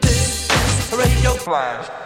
This Radio Flash.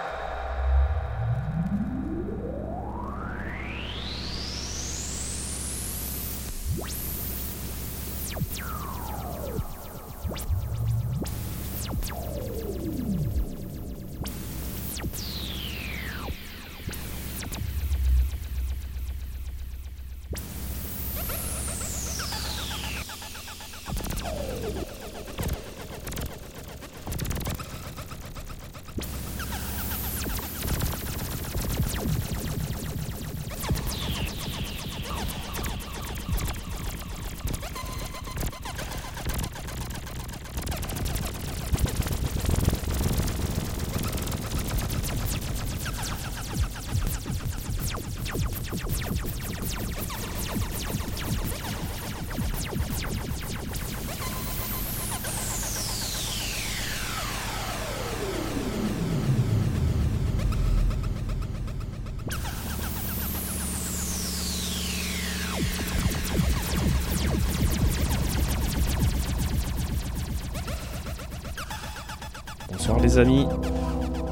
Amis,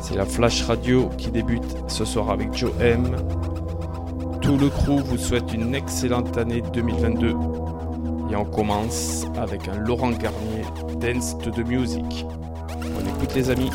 c'est la Flash Radio qui débute ce soir avec Joe M. Tout le crew vous souhaite une excellente année 2022 et on commence avec un Laurent Garnier Dance to the Music. On écoute les amis.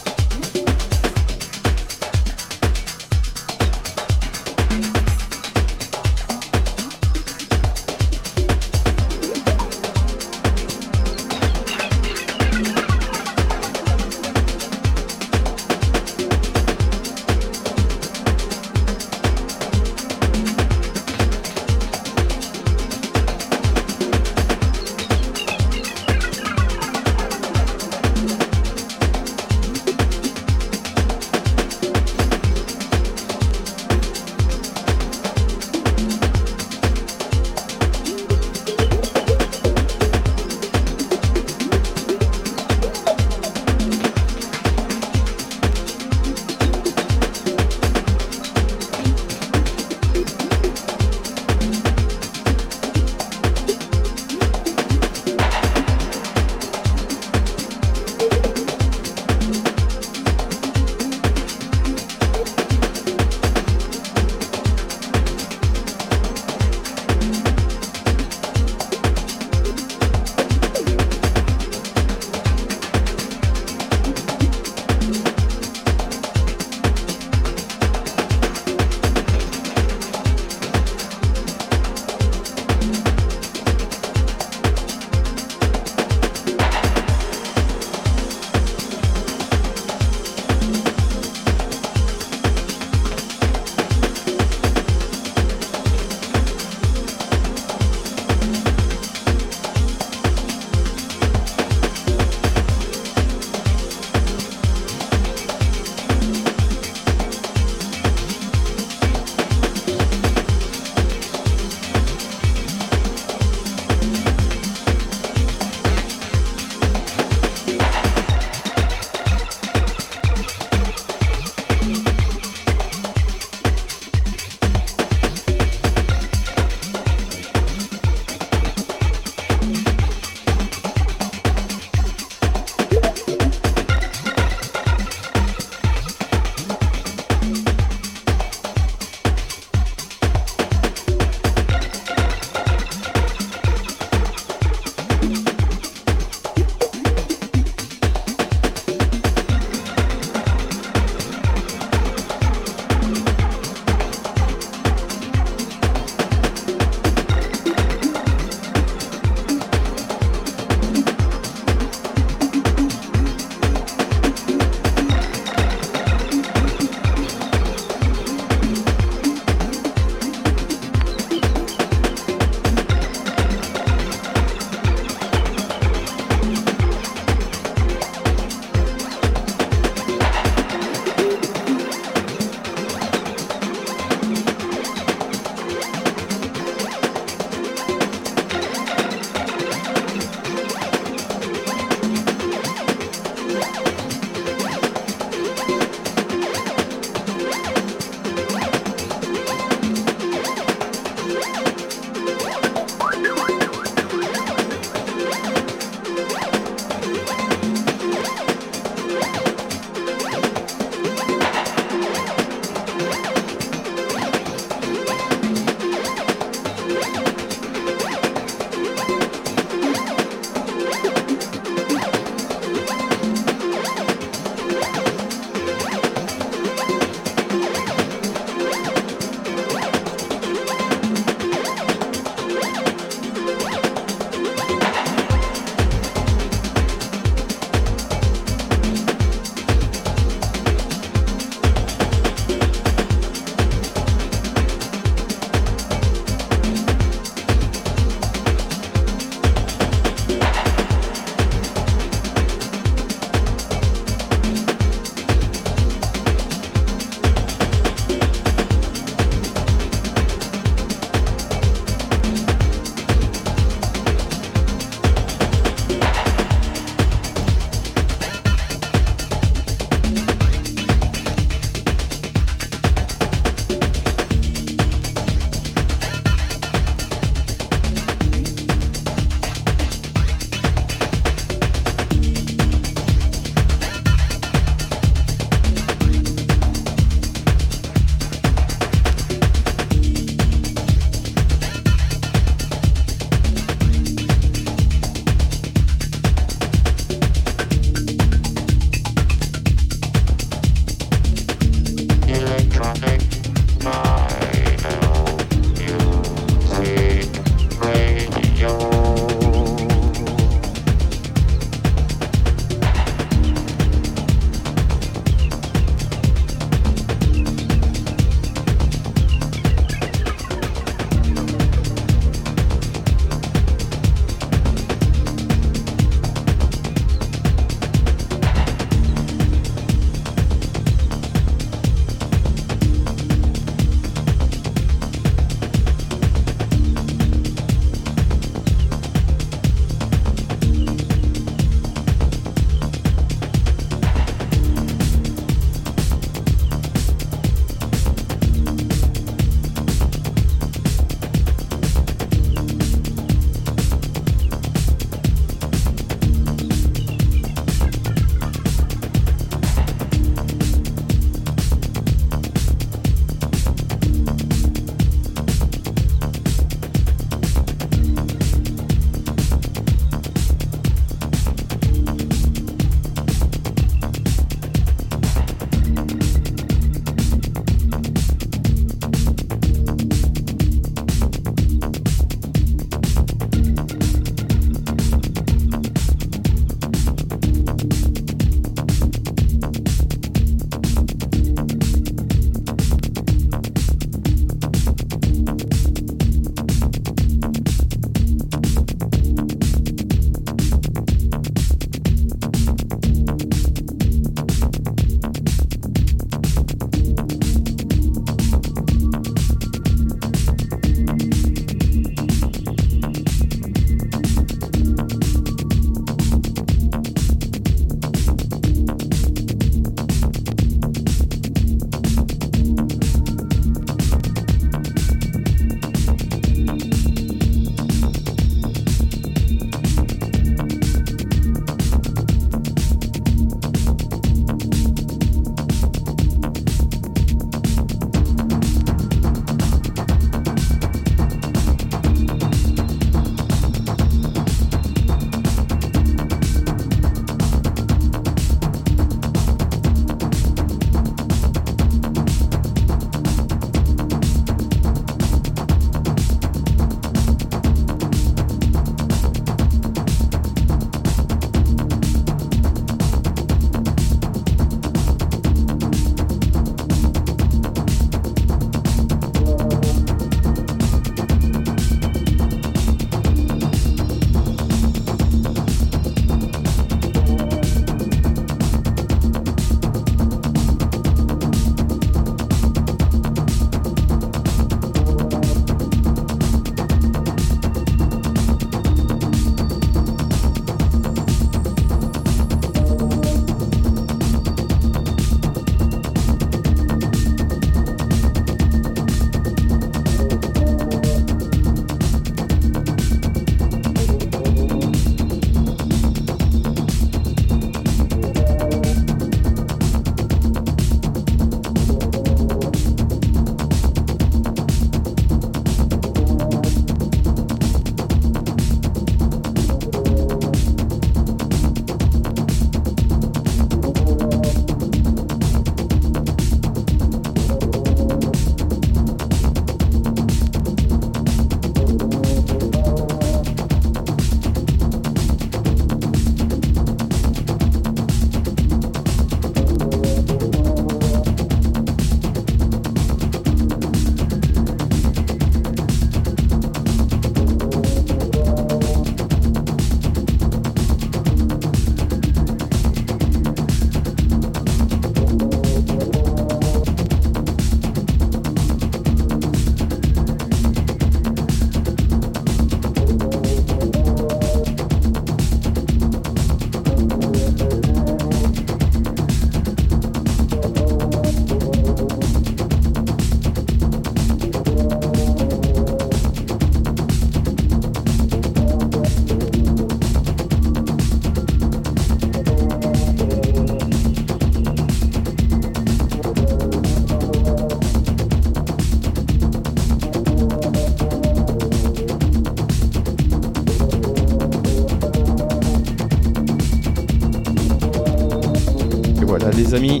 Les amis,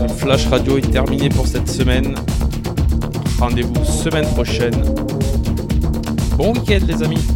le Flash Radio est terminé pour cette semaine. Rendez-vous semaine prochaine. Bon week-end les amis